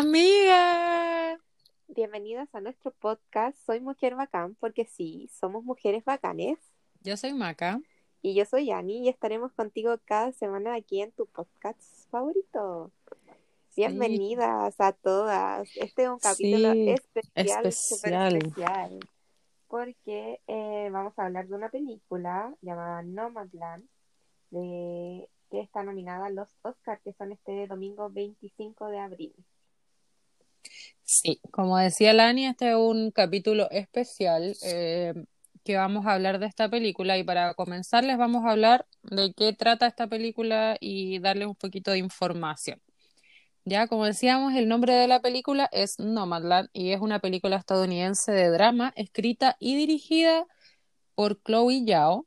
Amiga. Bienvenidas a nuestro podcast Soy Mujer Bacán, porque sí, somos mujeres bacanes. Yo soy Maca. Y yo soy Yani y estaremos contigo cada semana aquí en tu podcast favorito. Bienvenidas a todas. Este es un capítulo especial, especial. especial porque eh, vamos a hablar de una película llamada Nomadland, de, que está nominada a los Oscars, que son este domingo 25 de abril. Sí, como decía Lani, este es un capítulo especial eh, que vamos a hablar de esta película y para comenzar les vamos a hablar de qué trata esta película y darles un poquito de información. Ya, como decíamos, el nombre de la película es Nomadland y es una película estadounidense de drama escrita y dirigida por Chloe Yao.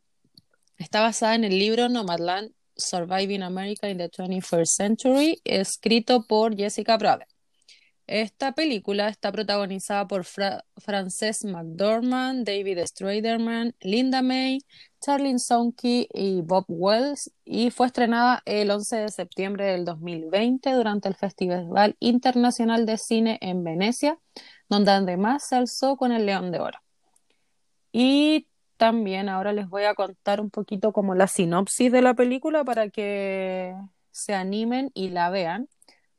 Está basada en el libro Nomadland Surviving America in the 21st Century, escrito por Jessica Brother. Esta película está protagonizada por Frances McDormand, David Straderman, Linda May, Charlene Sonke y Bob Wells y fue estrenada el 11 de septiembre del 2020 durante el Festival Internacional de Cine en Venecia, donde además se alzó con el León de Oro. Y también ahora les voy a contar un poquito como la sinopsis de la película para que se animen y la vean.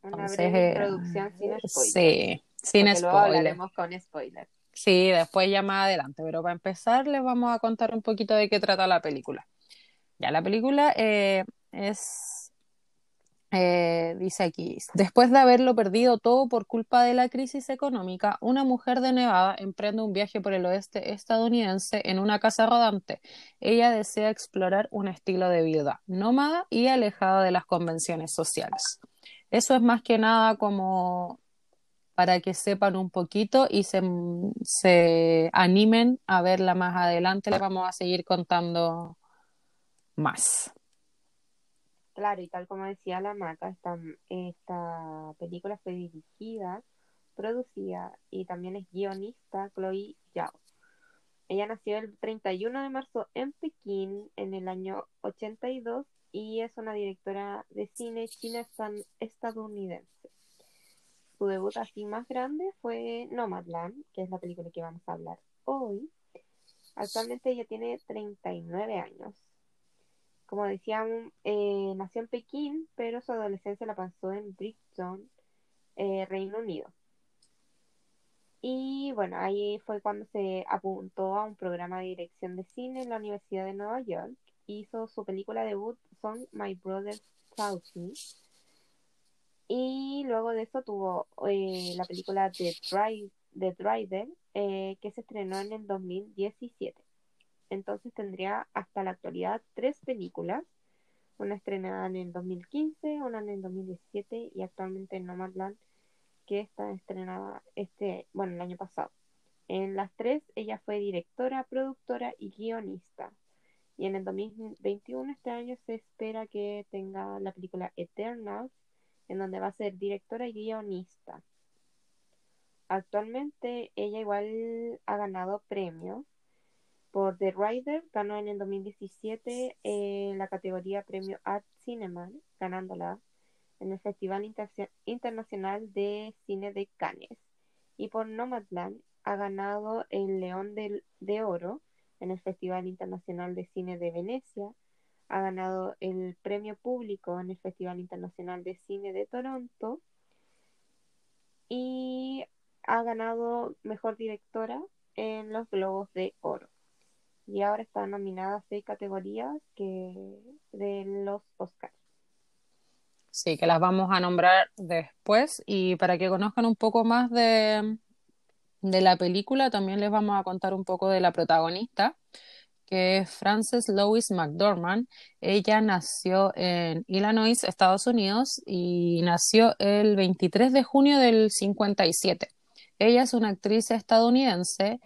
Una breve eh, introducción sin spoiler. Sí, sin spoiler. Luego hablaremos con spoiler. Sí, después ya más adelante, pero para empezar les vamos a contar un poquito de qué trata la película. Ya la película eh, es, eh, dice aquí, después de haberlo perdido todo por culpa de la crisis económica, una mujer de Nevada emprende un viaje por el oeste estadounidense en una casa rodante. Ella desea explorar un estilo de vida nómada y alejada de las convenciones sociales. Eso es más que nada como para que sepan un poquito y se, se animen a verla más adelante. Les vamos a seguir contando más. Claro, y tal como decía la Maca, esta, esta película fue dirigida, producida y también es guionista Chloe Zhao. Ella nació el 31 de marzo en Pekín en el año 82 y es una directora de cine china estadounidense. Su debut así más grande fue Nomadland, que es la película que vamos a hablar hoy. Actualmente ella tiene 39 años. Como decían, eh, nació en Pekín, pero su adolescencia la pasó en Brighton, eh, Reino Unido. Y bueno, ahí fue cuando se apuntó a un programa de dirección de cine en la Universidad de Nueva York hizo su película debut son My Brother Taught Me. Y luego de eso tuvo eh, la película The, Driver, eh, que se estrenó en el 2017. Entonces tendría hasta la actualidad tres películas, una estrenada en el 2015, una en el 2017 y actualmente en Nomadland, que está estrenada este, bueno, el año pasado. En las tres ella fue directora, productora y guionista. Y en el 2021, este año, se espera que tenga la película Eternals, en donde va a ser directora y guionista. Actualmente ella igual ha ganado premios por The Rider, ganó en el 2017 en la categoría Premio Art Cinema, ganándola en el Festival Internacional de Cine de Cannes. Y por Nomadland ha ganado el León de Oro en el Festival Internacional de Cine de Venecia, ha ganado el premio público en el Festival Internacional de Cine de Toronto y ha ganado mejor directora en los Globos de Oro. Y ahora está nominada a seis categorías que de los Oscars. Sí, que las vamos a nombrar después y para que conozcan un poco más de, de la película también les vamos a contar un poco de la protagonista, que es Frances Lois McDormand. Ella nació en Illinois, Estados Unidos, y nació el 23 de junio del 57. Ella es una actriz estadounidense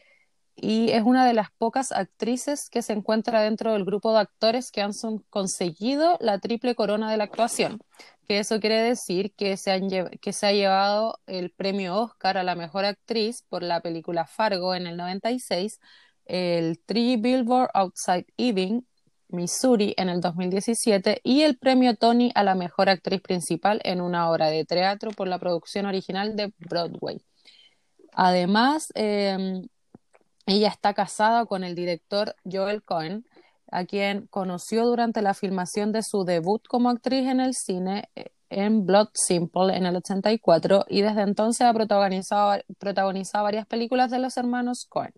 y es una de las pocas actrices que se encuentra dentro del grupo de actores que han conseguido la triple corona de la actuación que eso quiere decir que se, ha llevado el premio Oscar a la mejor actriz por la película Fargo en el 96, el Three Billboard Outside Ebbing Missouri en el 2017 y el premio Tony a la mejor actriz principal en una obra de teatro por la producción original de Broadway. Además, eh, ella está casada con el director Joel Cohen, a quien conoció durante la filmación de su debut como actriz en el cine eh, en Blood Simple en el 84 y desde entonces ha protagonizado, protagonizado varias películas de los hermanos Cohen.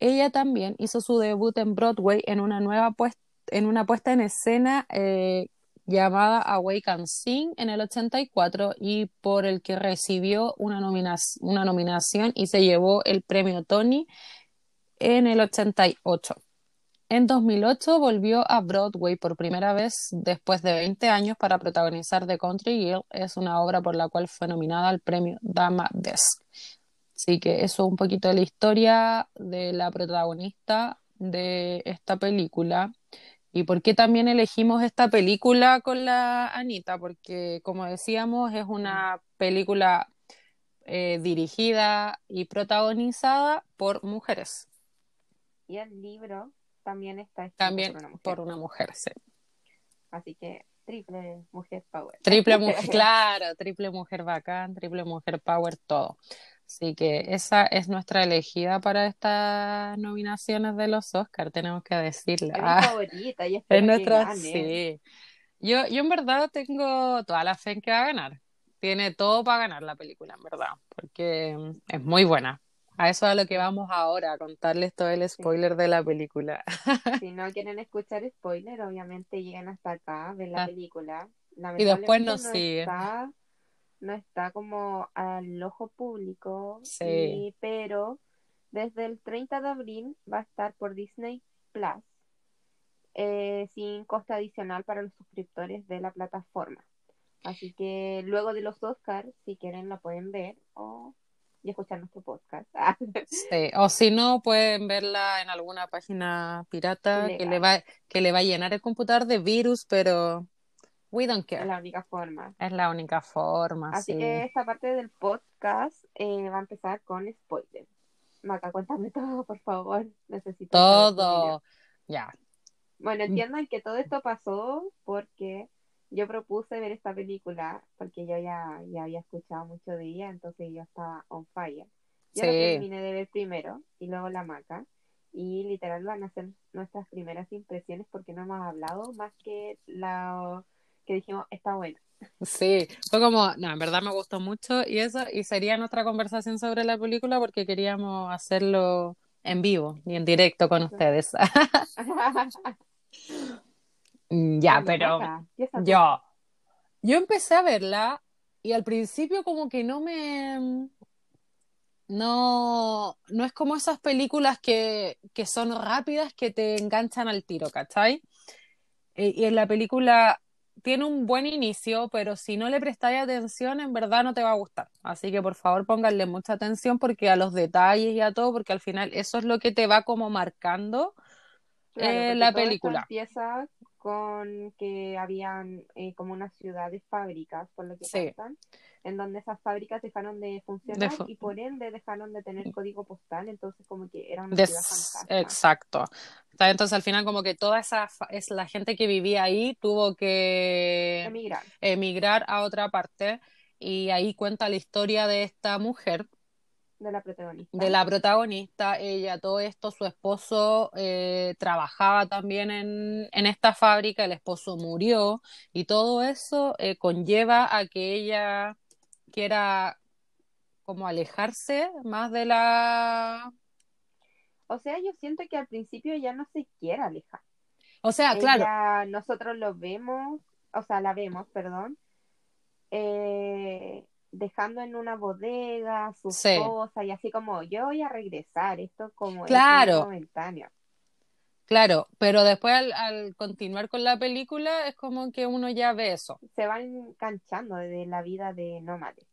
Ella también hizo su debut en Broadway en una nueva puesta en una puesta en escena eh, llamada Awake and Sing en el 84 y por el que recibió una, una nominación y se llevó el premio Tony en el 88. En 2008 volvió a Broadway por primera vez después de 20 años para protagonizar The Country Girl. Es una obra por la cual fue nominada al premio Dama Desk. Así que eso es un poquito de la historia de la protagonista de esta película. ¿Y por qué también elegimos esta película con la Anita? Porque, como decíamos, es una película eh, dirigida y protagonizada por mujeres. Y el libro también está escrito también por una mujer. Por una mujer sí. Así que triple mujer power. Triple mujer, claro, triple mujer bacán, triple mujer power, todo. Así que esa es nuestra elegida para estas nominaciones de los Oscars, tenemos que decirla. Es mi favorita y es nuestra, sí. Yo, yo en verdad tengo toda la fe en que va a ganar. Tiene todo para ganar la película, en verdad, porque es muy buena. A eso es a lo que vamos ahora, a contarles todo el spoiler de la película. Si no quieren escuchar spoiler, obviamente llegan hasta acá, ven la ah. película. Y después nos no siguen no está como al ojo público, sí. pero desde el 30 de abril va a estar por Disney Plus, eh, sin costo adicional para los suscriptores de la plataforma. Así que luego de los Oscars, si quieren, la pueden ver o y escuchar nuestro podcast. sí, o si no, pueden verla en alguna página pirata que le, va, que le va a llenar el computador de virus, pero We don't care. Es la única forma. Es la única forma. Así que esta parte del podcast eh, va a empezar con spoilers. Maca, cuéntame todo, por favor. Necesito. Todo. Ya. Bueno, entiendan que todo esto pasó porque yo propuse ver esta película porque yo ya, ya había escuchado mucho de ella, entonces yo estaba on fire. Yo la terminé de ver primero y luego la maca. Y literal van a ser nuestras primeras impresiones porque no hemos hablado más que la que dijimos, está bueno. Sí, fue como, no, en verdad me gustó mucho y eso, y sería nuestra conversación sobre la película porque queríamos hacerlo en vivo y en directo con ustedes. ya, pero yo, yo empecé a verla y al principio como que no me... No, no es como esas películas que, que son rápidas que te enganchan al tiro, ¿cachai? Y en la película tiene un buen inicio, pero si no le prestáis atención, en verdad no te va a gustar. Así que por favor pónganle mucha atención porque a los detalles y a todo, porque al final eso es lo que te va como marcando eh, la película. Empieza con que habían eh, como unas ciudades fábricas, por lo que sí en donde esas fábricas dejaron de funcionar y por ende dejaron de tener código postal, entonces como que era una ciudad fantástica. Exacto. Entonces al final como que toda esa es la gente que vivía ahí tuvo que emigrar. emigrar a otra parte y ahí cuenta la historia de esta mujer de la protagonista. De la protagonista, ella, todo esto, su esposo eh, trabajaba también en, en, esta fábrica, el esposo murió y todo eso eh, conlleva a que ella quiera como alejarse más de la... O sea, yo siento que al principio ya no se quiere alejar. O sea, claro. Nosotros lo vemos, o sea, la vemos, perdón, eh, dejando en una bodega su esposa y así como yo voy a regresar, esto como claro. es momentáneo. Claro, pero después al, continuar con la película es como que uno ya ve eso. Se van enganchando de la vida de nómades.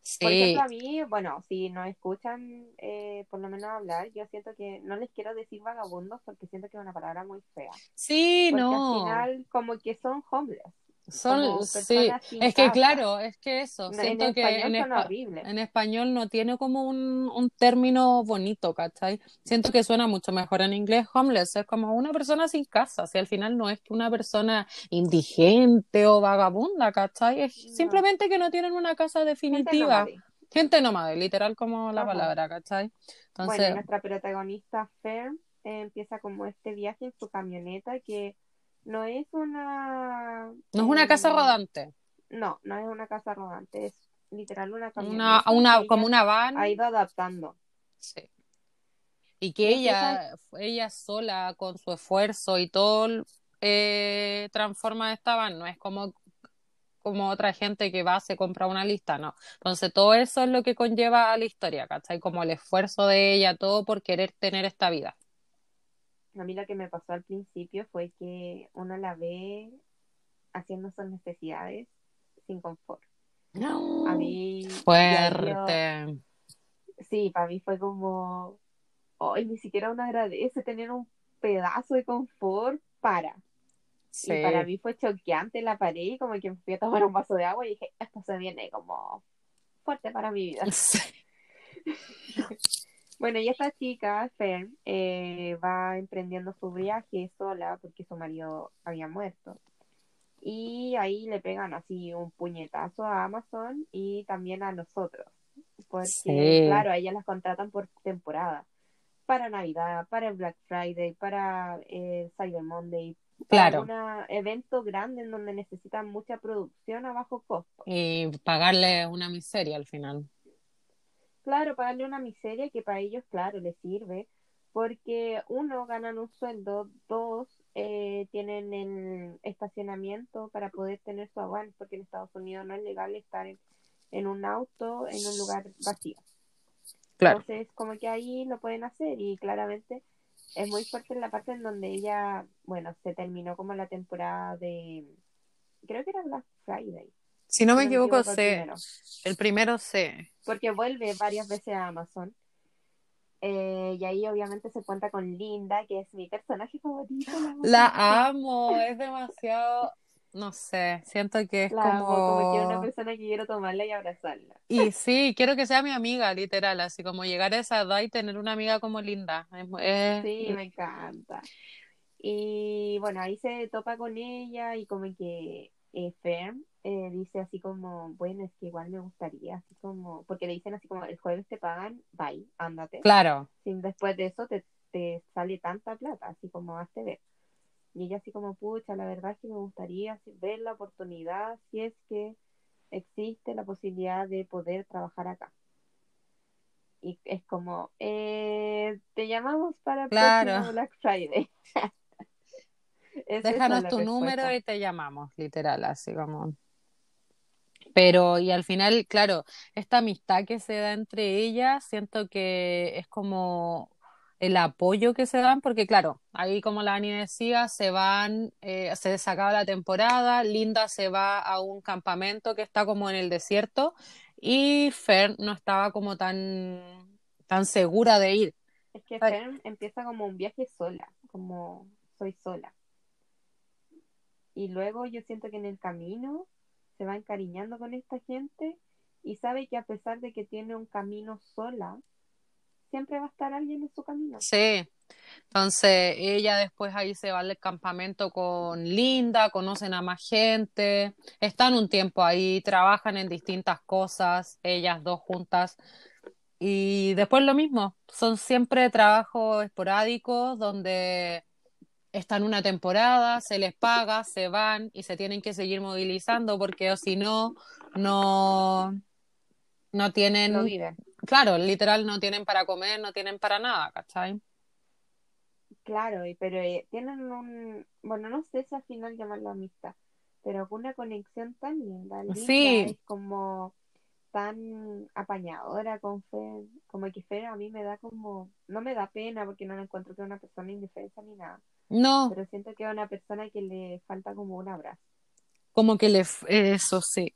Sí. Por ejemplo, a mí, bueno, si no escuchan eh, por lo menos hablar, yo siento que no les quiero decir vagabundos porque siento que es una palabra muy fea. Sí, porque no. al final como que son homeless. Son, sí, es que claro, es que eso, siento en que español en, son horribles. en español no tiene como un, un término bonito, ¿cachai? Siento que suena mucho mejor en inglés homeless, es como una persona sin casa, si al final no es que una persona indigente o vagabunda, ¿cachai? Es No. simplemente que no tienen una casa Gente definitiva. nómade. Gente nómade, literal como la Ajá. palabra, ¿cachai? Bueno, Entonces, nuestra protagonista Fern eh, empieza como este viaje en su camioneta que no es una... no es una casa rodante, No, no es una casa rodante, es literal una una, camioneta una, que como una van. ha ido adaptando. Sí. Y que Y ella, ella sola, con su esfuerzo y todo, eh, transforma esta van, no es como, como otra gente que va, se compra una lista, no. Entonces todo eso es lo que conlleva a la historia, ¿cachai? Como el esfuerzo de ella, todo por querer tener esta vida. A mí lo que me pasó al principio fue que uno la ve haciendo sus necesidades sin confort. A mí, yo, Fuerte. sí, para mí fue como, hoy ni siquiera uno agradece tener un pedazo de confort para. Y para Sí. mí fue choqueante la pared y como que me fui a tomar un vaso de agua y dije, esto se viene como fuerte para mi vida. Sí. Bueno, y esta chica, Fern, eh, va emprendiendo su viaje sola porque su marido había muerto. Y ahí le pegan así un puñetazo a Amazon y también a nosotros. Porque, Sí. claro, a ellas las contratan por temporada. Para Navidad, para el Black Friday, para eh, Cyber Monday, para Claro. algún evento grande en donde necesitan mucha producción a bajo costo. Y pagarle una miseria al final. Claro, pagarle una miseria que para ellos, claro, les sirve, porque uno, ganan un sueldo, dos, eh, tienen el estacionamiento para poder tener su aguante, porque en Estados Unidos no es legal estar en, en un auto en un lugar vacío. Claro. Entonces, como que ahí lo pueden hacer y claramente es muy fuerte en la parte en donde ella, bueno, se terminó como la temporada de, creo que era Black Friday, Si no me no me equivoco, equivoco, el primero. El primero sé. porque vuelve varias veces a Amazon. Eh, y ahí obviamente se cuenta con Linda, que es mi personaje favorito. La amo La tanto. amo, es demasiado, no sé, siento que es La amo, como que una como... persona que quiero tomarla y abrazarla. Y sí, quiero que sea mi amiga, literal, así como llegar a esa edad y tener una amiga como Linda. Es, es- Sí, me encanta. Y bueno, ahí se topa con ella y como que eh, Fern eh, dice así como, bueno, es que igual me gustaría, así como, porque le dicen así como, el jueves te pagan, bye, ándate. Claro, sin después de eso te, te sale tanta plata, así como hazte ver. Y ella así como, pucha, la verdad es que me gustaría ver la oportunidad si es que existe la posibilidad de poder trabajar acá. Y es como, eh, te llamamos para Claro. próximo Black Friday. Es déjanos tu número y te llamamos, literal, así como... Pero, y al final, claro, esta amistad que se da entre ellas, siento que es como el apoyo que se dan, porque claro, ahí como la Ani decía, se van, eh, se desacaba la temporada, Linda se va a un campamento que está como en el desierto y Fern no estaba como tan, tan segura de ir. Es que Ay. Fern empieza como un viaje sola, como soy sola. Y luego yo siento que en el camino se va encariñando con esta gente y sabe que a pesar de que tiene un camino sola, siempre va a estar alguien en su camino. Sí. Entonces ella después ahí se va al campamento con Linda, conocen a más gente, están un tiempo ahí, trabajan en distintas cosas, ellas dos juntas. Y después lo mismo, son siempre trabajos esporádicos donde están una temporada, se les paga, se van y se tienen que seguir movilizando porque o si no, no, no tienen, No vive. claro, literal no tienen para comer, no tienen para nada, ¿cachai? Claro, pero eh, tienen un, bueno, no sé si al final llamarlo amistad, pero una conexión tan linda. Linda Sí. es como tan apañadora con Fer, como que Fer a mí me da como, no me da pena porque no la encuentro que una persona indefensa ni nada, No, pero siento que es una persona que le falta como un abrazo. como que le, eso sí.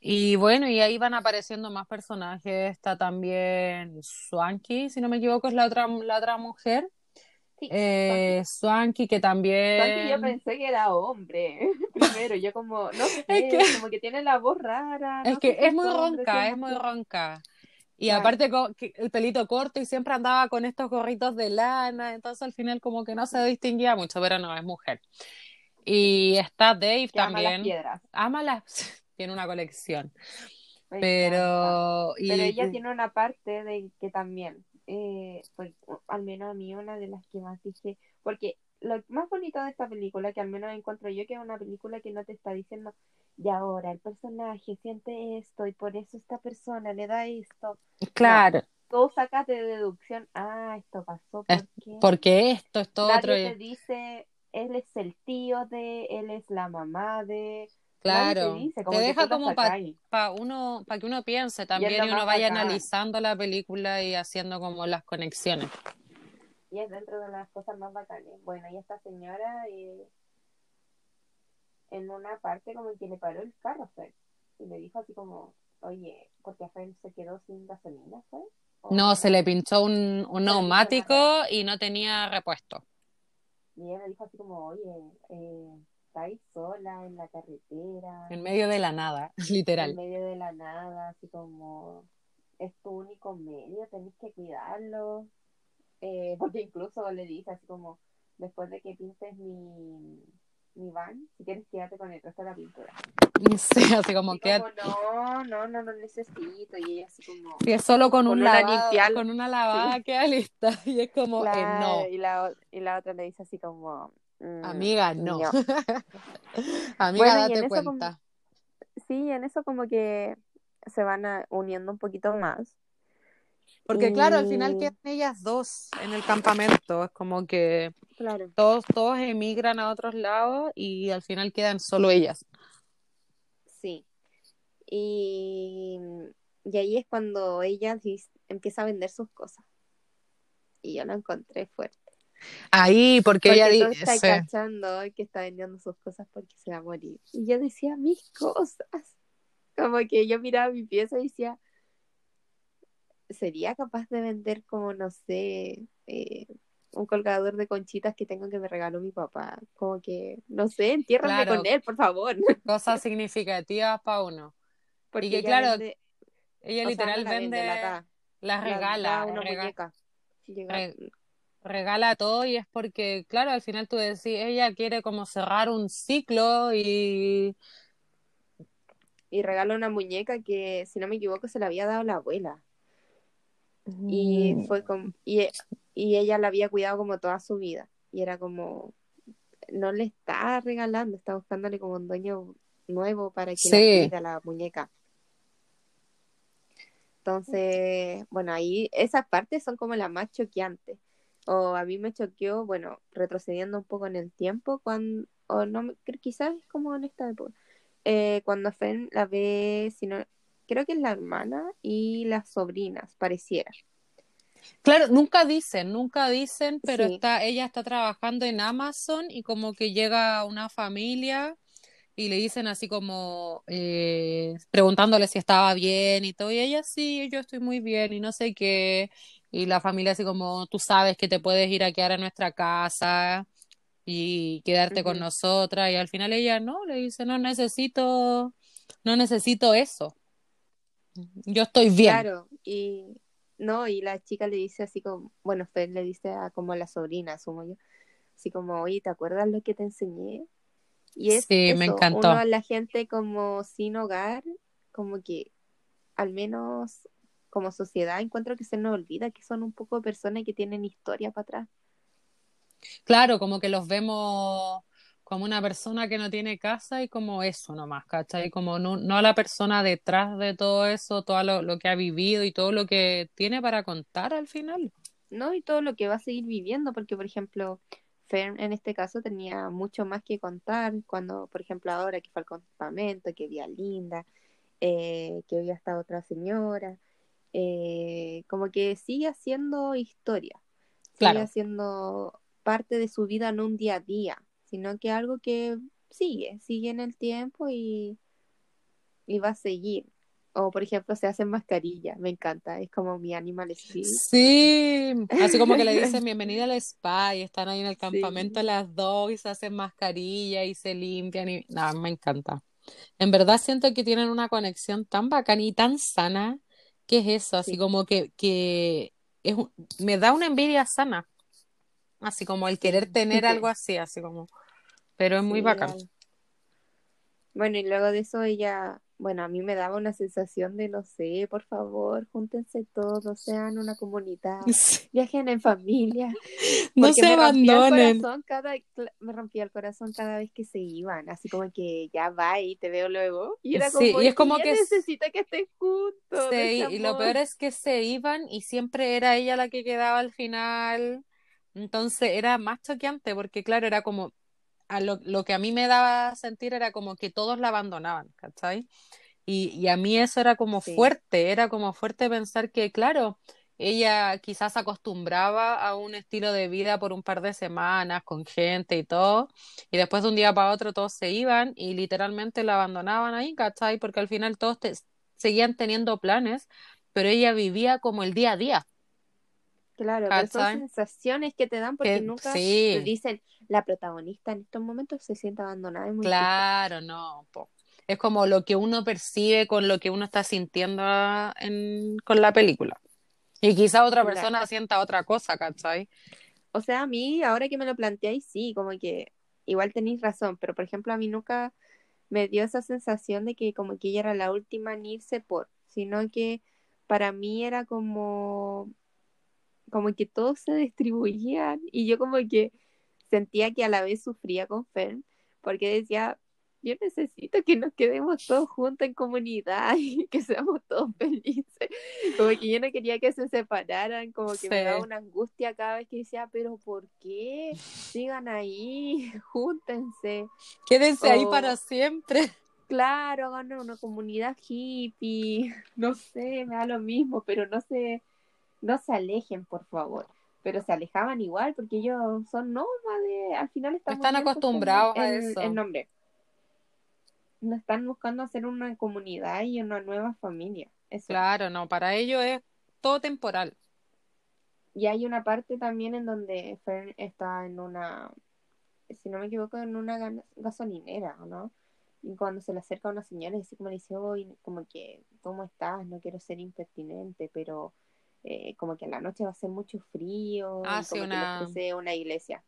Y bueno, y ahí van apareciendo más personajes. Está también Swanky, si no me equivoco, es la otra, la otra mujer. Sí, Eh, Swanky, que también... Swanky yo pensé que era hombre. Primero, yo como, no sé, Es que- como que tiene la voz rara. Es que es muy hombre, ronca, es muy ronca. Y Claro. aparte el pelito corto y siempre andaba con estos gorritos de lana, entonces al final como que no se distinguía mucho, pero no, es mujer. Y está Dave Que ama las también. piedras. Ama las... Tiene una colección. Me. Pero... y- Pero ella tiene una parte de que también, eh, pues, al menos a mí una de las que más dije, porque lo más bonito de esta película, que al menos encuentro yo, que es una película que no te está diciendo, y ahora el personaje siente esto y por eso esta persona le da esto. Claro, Tú sacas de deducción, ah, esto pasó Es porque porque esto, esto nadie otro... te dice, él es el tío de, él es la mamá de, Claro, te dice, como deja como para sacáis. uno, para que uno piense también y uno vaya bacán. analizando la película y haciendo como las conexiones. Y es dentro de las cosas más bacanas. Bueno, y esta señora eh, en una parte como que le paró el carro a Fer. Y le dijo así como, oye, porque Fer se quedó sin gasolina, ¿fue? O- No, se le pinchó un, un neumático y no tenía repuesto. Y ella le dijo así como, oye, eh, estáis sola en la carretera, En medio de la nada, en literal. medio de la nada, así como, es tu único medio, tenés que cuidarlo. Eh, porque incluso le dice así como, después de que pintes mi, mi van, si quieres quédate con el resto de la pintura. Sí, así como que como, no, no, no lo necesito. Y ella así como, si es solo con, Con un una lavado- con una lavada queda lista. Y es como, eh, claro, no, y, la, y la otra le dice así como, mm, amiga, no. no. Amiga, Bueno, date cuenta. Sí, en eso como que se van a- uniendo un poquito más. Porque claro, al final Y- quedan ellas dos en el campamento. Es como que Claro. todos, todos emigran a otros lados y al final quedan solo ellas. Sí. Y, y ahí es cuando ella empieza a vender sus cosas. Y yo lo encontré fuerte. Ahí, porque, Porque ella dice, estás cachando que está vendiendo sus cosas porque se va a morir. Y yo decía, mis cosas. Como que yo miraba mi pieza y decía, ¿sería capaz de vender como, no sé, eh, un colgador de conchitas que tengo que me regaló mi papá? Como que, no sé, entiérrame Claro. con él, por favor. cosas significativas para uno. Porque que, ella claro, vende- Ella sea, literal la vende, la la regala, da una rega- muñeca. Sí, llega- re- regala todo y es porque, claro, al final tú decís, ella quiere como cerrar un ciclo y y regala una muñeca que, si no me equivoco, se la había dado la abuela. Y Mm. fue como, y, y ella la había cuidado como toda su vida. Y era como, no le está regalando, está buscándole como un dueño nuevo para que Sí. la la muñeca. Entonces, bueno, ahí esas partes son como las más choqueantes. O a mí me choqueó, bueno, retrocediendo un poco en el tiempo, cuando, o no, quizás es como en esta época, eh, cuando Fen la ve, si no, creo que es la hermana y las sobrinas, pareciera. Claro, nunca dicen, nunca dicen, pero Sí. está, ella está trabajando en Amazon y como que llega una familia y le dicen así como eh, preguntándole si estaba bien y todo, y ella sí, yo estoy muy bien y no sé qué, y la familia así como tú sabes que te puedes ir a quedar a nuestra casa y quedarte con nosotras, y al final ella no, le dice no necesito, no necesito eso, yo estoy bien. Claro, y no, y la chica le dice así como, bueno, Fen le dice a como a la sobrina, asumo yo, así como, oye, ¿te acuerdas lo que te enseñé? Y es Sí, me eso, encantó. uno, la gente como sin hogar, como que al menos como sociedad encuentro que se nos olvida que son un poco personas que tienen historia para atrás. Claro, como que los vemos como una persona que no tiene casa y como eso nomás, ¿cachai? Como no, no a la persona detrás de todo eso, todo lo, lo que ha vivido y todo lo que tiene para contar al final. ¿no? Y todo lo que va a seguir viviendo, porque por ejemplo, Fern en este caso tenía mucho más que contar, cuando, por ejemplo, ahora que fue al campamento, que vi a Linda, eh, que vi a esta otra señora, eh, como que sigue haciendo historia, sigue Claro. haciendo parte de su vida, no un día a día, sino que algo que sigue, sigue en el tiempo y, y va a seguir. O, por ejemplo, se hacen mascarilla. Me encanta. Es como mi animal spirit. Sí, así como que le dicen bienvenida al spa y están ahí en el campamento Sí, las dos y se hacen mascarilla y se limpian y nada, me encanta. En verdad siento que tienen una conexión tan bacana y tan sana que es eso, así sí, como que, que es me da una envidia sana, así como el sí. querer tener algo así, así como, pero es muy Sí, bacán. Bueno, y luego de eso ella, bueno, a mí me daba una sensación de, no sé, por favor, júntense todos, sean una comunidad, Sí, viajen en familia, No se me rompía el abandonen. corazón cada, me rompía el corazón cada vez que se iban, así como que ya va y te veo luego, y era Sí, como, y es como que necesita que estén juntos, se, ese i- y lo peor es que se iban y siempre era ella la que quedaba al final. Entonces era más choqueante porque, claro, era como, a lo, lo que a mí me daba a sentir era como que todos la abandonaban, ¿cachai? Y, y a mí eso era como Sí, fuerte, era como fuerte pensar que, claro, ella quizás acostumbraba a un estilo de vida por un par de semanas con gente y todo, y después de un día para otro todos se iban y literalmente la abandonaban ahí, ¿cachai? Porque al final todos te- seguían teniendo planes, pero ella vivía como el día a día, claro, pero son sensaciones que te dan porque Que nunca te dicen, la protagonista en estos momentos se siente abandonada, es muy triste. claro, no, po. Es como lo que uno percibe con lo que uno está sintiendo en, con la película. Y quizá otra Claro. persona sienta otra cosa, ¿cachai? O sea, a mí, ahora que me lo planteáis, sí, como que igual tenéis razón, pero por ejemplo, a mí nunca me dio esa sensación de que como que ella era la última en irse por, sino que para mí era como, como que todos se distribuían y yo como que sentía que a la vez sufría con Fern, porque decía, yo necesito que nos quedemos todos juntos en comunidad y que seamos todos felices. Como que yo no quería que se separaran, como que me daba una angustia cada vez que decía, pero ¿por qué? Sigan ahí, júntense. Quédense ahí para siempre. claro, hagan una comunidad hippie, no sé, me da lo mismo, pero no se, no se alejen, por favor. Pero se alejaban igual porque ellos son nómades, al final están Están acostumbrados a el, el eso. nombre. No están buscando hacer una comunidad y una nueva familia, eso. Claro, no, para ellos es todo temporal. Y hay una parte también en donde Fern está en una, si no me equivoco, en una gasolinera, ¿o no? Y cuando se le acerca a una señora y así como le dice, "Oye, como que, ¿cómo estás? No quiero ser impertinente, pero eh, como que en la noche va a ser mucho frío Ah, y sí, como que una, ofrece una iglesia.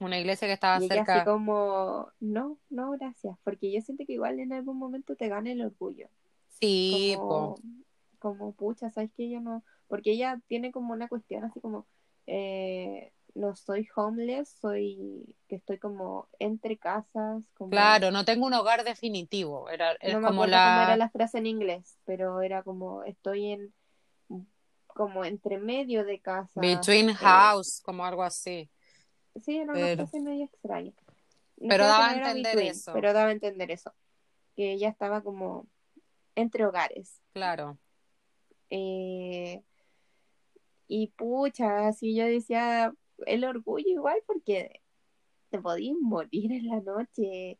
una iglesia que estaba Y ella así cerca. como, no, no, gracias, porque yo siento que igual en algún momento te gana el orgullo. Sí, po. como, como pucha, ¿sabes que Yo no, porque ella tiene como una cuestión así como, eh, no soy homeless, soy que estoy como entre casas, como, Claro, no tengo un hogar definitivo. Era, es no me como acuerdo cómo era la la frase en inglés, pero era como, estoy en, como entre medio de casas, between eh, house, como algo así. sí, era una Pero, frase medio extraña. No pero daba a entender between, eso. pero daba a entender eso, que ella estaba como entre hogares. Claro. Eh, Y pucha, así yo decía, el orgullo igual porque te podías morir en la noche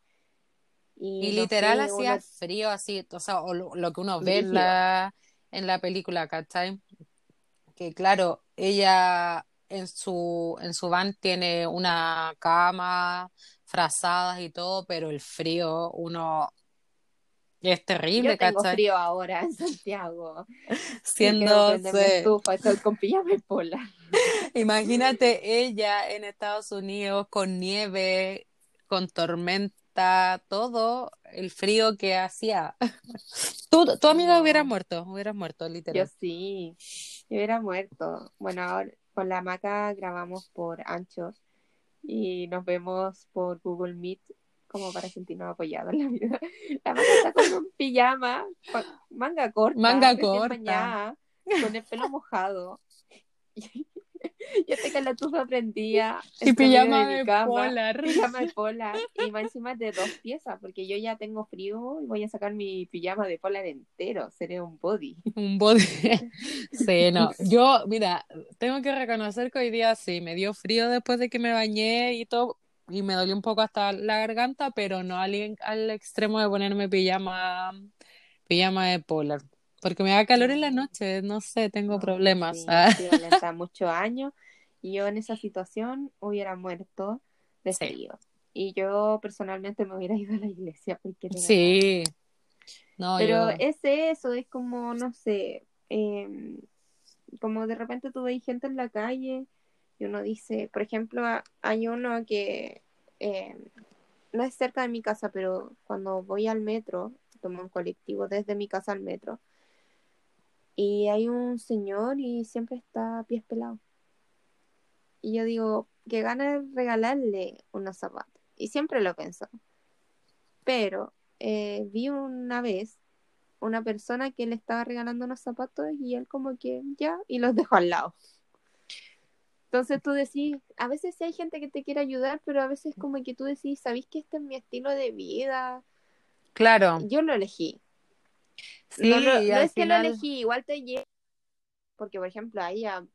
Y y no literal sé, hacía uno frío así, o sea, o lo, lo que uno ve en la, en la película, ¿cachai? Que claro, ella en su, en su van tiene una cama, frazadas y todo, pero el frío, uno es Yo terrible, tengo ¿cachai? frío ahora en Santiago. Yo Siendo, estufa, estoy con pijama y pola. imagínate ella en Estados Unidos con nieve, con tormenta, todo el frío que hacía. Tú, tu amiga hubiera muerto, hubiera muerto, yo literal. sí, yo hubiera muerto. Bueno, ahora con la maca grabamos por Anchor y nos vemos por Google Meet como para sentirnos apoyados en la vida. La maca está con un pijama, manga corta, Manga corta. bañada, con el pelo mojado. Yo estoy con la tufa prendida Y de pijama de cama, polar. pijama de polar, y más encima de dos piezas, porque yo ya tengo frío y voy a sacar mi pijama de polar entero, seré un body. Un body. Sí, no. Yo, mira, tengo que reconocer que hoy día sí, me dio frío después de que me bañé y todo, y me dolió un poco hasta la garganta, pero no al, al extremo de ponerme pijama, pijama de polar. Porque me da calor en la noche, no sé, tengo No, problemas. sí, Ah, violenta muchos años y yo en esa situación hubiera muerto de Sí, frío. Y yo personalmente me hubiera ido a la iglesia porque sí, no, Pero yo, es eso, es como, no sé, em, como de repente tú ves gente en la calle y uno dice, por ejemplo, hay uno que em, no es cerca de mi casa, pero cuando voy al metro, tomo un colectivo desde mi casa al metro, y hay un señor y siempre está a pies pelados. Y yo digo, que gana de regalarle unos zapatos. Y siempre lo pensado. Pero eh, vi una vez una persona que le estaba regalando unos zapatos y él como que ya, y los dejó al lado. Entonces tú decís, a veces sí hay gente que te quiere ayudar, pero a veces como que tú decís, ¿sabéis que este es mi estilo de vida? claro, Yo lo elegí. Sí, No, es que lo elegí, igual te llega, porque por ejemplo, ahí a-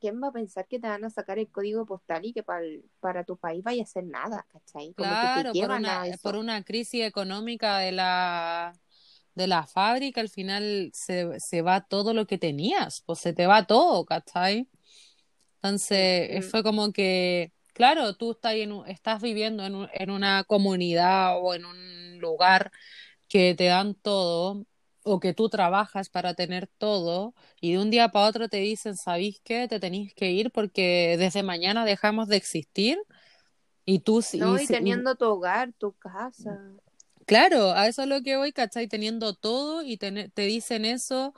¿quién va a pensar que te van a sacar el código postal y que para, para tu país vaya a hacer nada, ¿cachai? Como que te claro, por una, a por una crisis económica de la, de la fábrica, al final se, se va todo lo que tenías, pues se te va todo, ¿cachai? Entonces, Mm, fue como que, claro, tú estás, en estás viviendo en, un- en una comunidad o en un lugar que te dan todo o que tú trabajas para tener todo y de un día para otro te dicen, ¿sabéis qué? Te tenéis que ir porque desde mañana dejamos de existir y tú, y, No, y- teniendo tu hogar, tu casa. claro, a eso es lo que voy, ¿cachai? Teniendo todo y te, te dicen eso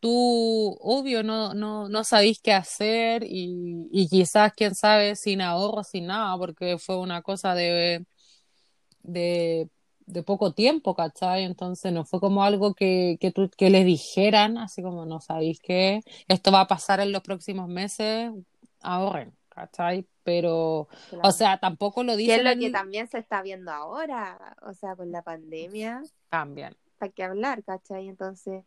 tú, obvio, no, no, no sabéis qué hacer y, y quizás, quién sabe, sin ahorro, sin nada, porque fue una cosa de, de, de poco tiempo, ¿cachai? Entonces no fue como algo que, que, tú, que les dijeran, así como, no sabéis qué, esto va a pasar en los próximos meses, ahorren, ¿cachai? Pero, o sea, tampoco lo Que es dicen lo que también se está viendo ahora, o sea, con la pandemia, También. hay que hablar, ¿cachai? Entonces,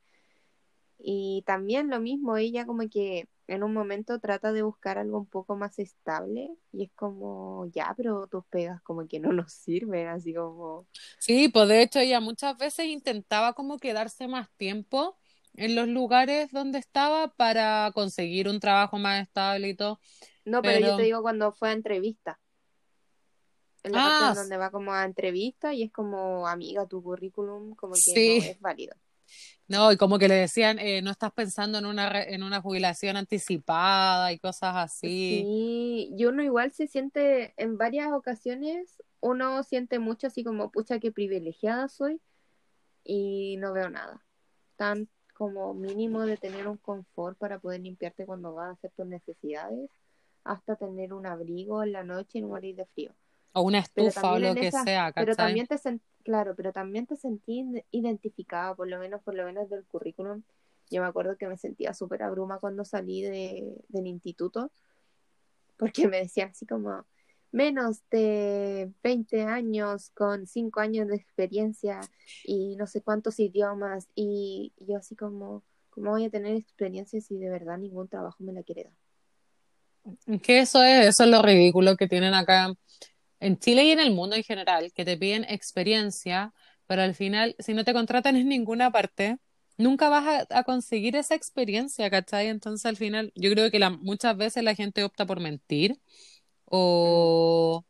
y también lo mismo, ella como que en un momento trata de buscar algo un poco más estable y es como, ya, pero tus pegas como que no nos sirven, así como, Sí, pues de hecho ella muchas veces intentaba como quedarse más tiempo en los lugares donde estaba para conseguir un trabajo más estable y todo, no, pero yo te digo cuando fue a entrevista, en la parte ah, en donde va como a entrevista y es como, amiga, tu currículum como que no sí, es válido. No, y como que le decían, eh, no estás pensando en una re- en una jubilación anticipada y cosas así. Sí, y uno igual se siente en varias ocasiones, uno siente mucho así como, pucha, qué privilegiada soy y no veo nada. Tan como mínimo de tener un confort para poder limpiarte cuando vas a hacer tus necesidades, hasta tener un abrigo en la noche y no morir de frío. O una Pero estufa o lo que esa, sea, pero ¿cachai? también te claro, pero también te sentí identificada, por lo menos, por lo menos del currículum. Yo me acuerdo que me sentía súper abruma cuando salí de, del instituto, porque me decían así como menos de 20 años con 5 años de experiencia y no sé cuántos idiomas y yo así como, ¿cómo voy a tener experiencia si de verdad ningún trabajo me la quiere dar? Que eso es, eso es lo ridículo que tienen acá en Chile y en el mundo en general, que te piden experiencia, pero al final, si no te contratan en ninguna parte, nunca vas a, conseguir esa experiencia, ¿cachai? Entonces al final, yo creo que la, muchas veces la gente opta por mentir o,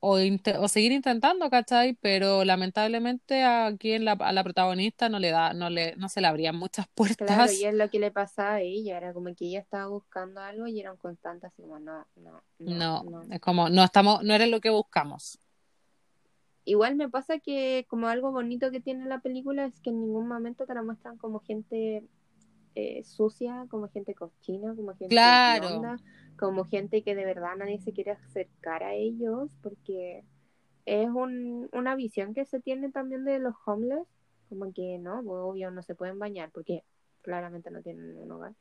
o, o seguir intentando, ¿cachai? Pero lamentablemente aquí en la, a la protagonista no le da, no le, no se le abrían muchas Claro, y puertas. es lo que le pasaba a ella, era como que ella estaba buscando algo y era un constante así como, no, no, no, No, no. es como, no estamos, no eres lo que buscamos. Igual me pasa que como algo bonito que tiene la película es que en ningún momento te la muestran como gente eh, sucia, como gente cochina, como gente Claro. Como gente que de verdad nadie se quiere acercar a ellos, porque es un, una visión que se tiene también de los homeless, como que no, pues, obvio no se pueden bañar, porque claramente no tienen un hogar,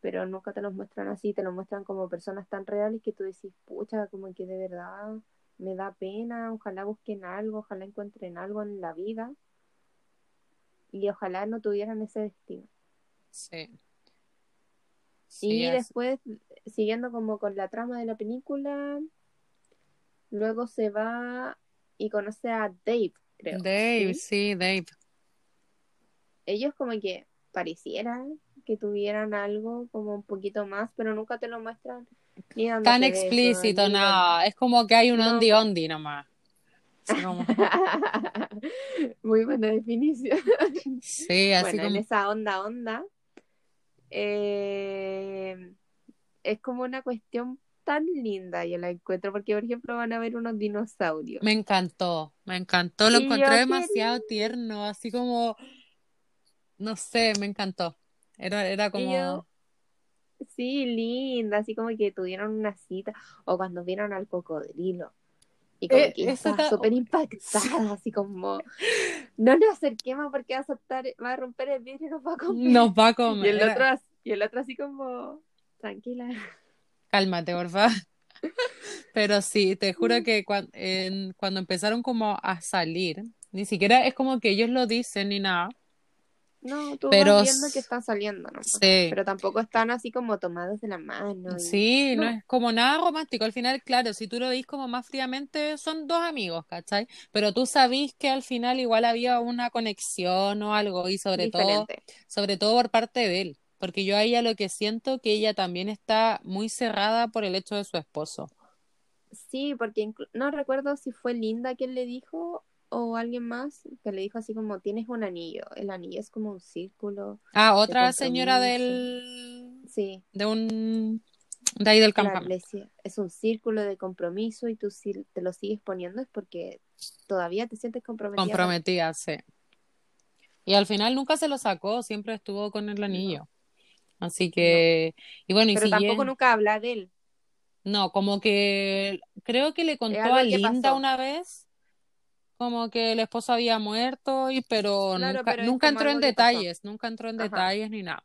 pero nunca te los muestran así, te los muestran como personas tan reales que tú decís, pucha, como que de verdad me da pena, ojalá busquen algo, ojalá encuentren algo en la vida y ojalá no tuvieran ese destino. Sí. Sí, Y es- después, siguiendo como con la trama de la película, luego se va y conoce a Dave, creo. Dave, ¿sí? sí, Dave. ellos como que parecieran que tuvieran algo como un poquito más, pero nunca te lo muestran ni Tan explícito, ni nada. Es como que hay un No. ondi ondi nomás. Como- Muy buena definición. Sí, así bueno, en como. esa onda, onda, eh, es como una cuestión tan linda, yo la encuentro, porque por ejemplo van a ver unos dinosaurios. Me encantó, me encantó, lo Y encontré demasiado tierno, así como, no sé, me encantó. Era, era Y como, yo, sí, linda, así como que tuvieron una cita, o cuando vieron al cocodrilo. Y como Eh, que estaba súper impactada, así como, no nos acerquemos porque va a soltar, va a romper el vidrio y nos va a comer. nos va a Y comer. el Era- otro, y el otro así como, tranquila. Cálmate, por favor. Pero sí, te juro que cuan- en- cuando empezaron como a salir, ni siquiera es como que ellos lo dicen ni nada, No, tú Pero vas viendo que están saliendo nomás. sí. Pero tampoco están así como tomados de la mano. y- Sí, no no. es como nada romántico. Al final, claro, si tú lo ves como más fríamente, son dos amigos, ¿cachai? Pero tú sabís que al final igual había una conexión o algo, y sobre todo, sobre todo por parte de él. Porque yo a ella lo que siento que ella también está muy cerrada por el hecho de su esposo. Sí, porque no recuerdo si fue Linda quien le dijo o alguien más que le dijo así como tienes un anillo. El anillo es como un círculo. Ah, otra señora del, Sí, de un, de ahí del campamento. es un círculo de compromiso y tú si te lo sigues poniendo es porque todavía te sientes comprometida. Comprometida, sí. Y al final nunca se lo sacó, siempre estuvo con el anillo. Así que, y bueno, y Pero tampoco nunca habla de él. No, como que creo que le contó a Linda una vez, como que el esposo había muerto, y pero Claro, nunca, pero nunca entró en pasó. detalles, nunca entró en Ajá. detalles ni nada.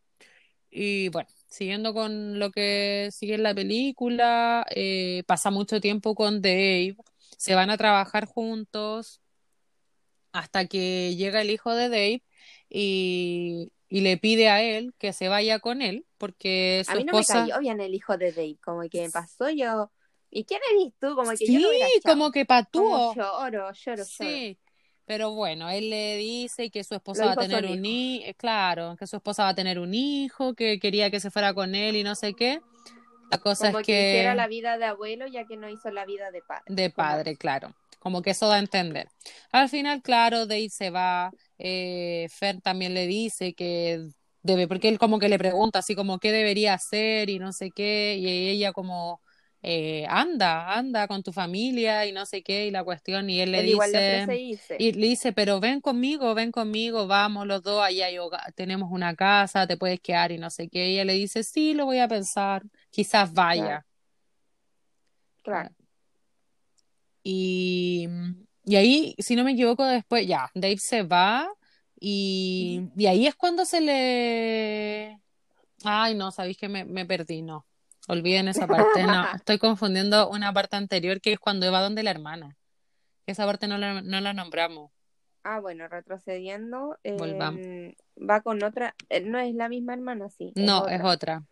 Y bueno, siguiendo con lo que sigue en la película, eh, pasa mucho tiempo con Dave, se van a trabajar juntos hasta que llega el hijo de Dave y, y le pide a él que se vaya con él, porque su A mí no me esposa... cayó bien el hijo de Dave, como que me pasó yo. ¿Y quién eres tú? Como que yo Sí, hubiera como que Como patúo. lloro, lloro, lloro. Sí, pero bueno, él le dice que su esposa Lo va a tener un hijo, claro, que su esposa va a tener un hijo, que quería que se fuera con él y no sé qué. La cosa Como es que que hiciera la vida de abuelo ya que no hizo la vida de padre. de Como- padre, claro, como que eso da a entender. Al final, claro, Dave se va, eh, Fer también le dice que debe, porque él como que le pregunta así como qué debería hacer y no sé qué, y ella como eh, anda, anda con tu familia y no sé qué, y la cuestión, y él le Él igual le dice... irse. Y le dice, pero ven conmigo, ven conmigo, vamos los dos, allá tenemos una casa, te puedes quedar y no sé qué. Y ella le dice, sí, lo voy a pensar, quizás vaya. Claro. Y, y ahí, si no me equivoco, después ya, Dave se va y, y ahí es cuando se le... Ay, no, sabéis que me, me perdí, no. Olviden esa parte, no. Estoy confundiendo una parte anterior que es cuando va donde la hermana. Esa parte no la, no la nombramos. Ah, bueno, retrocediendo. eh, Volvamos. va con otra. eh, No es la misma hermana, sí. es No, otra, es otra.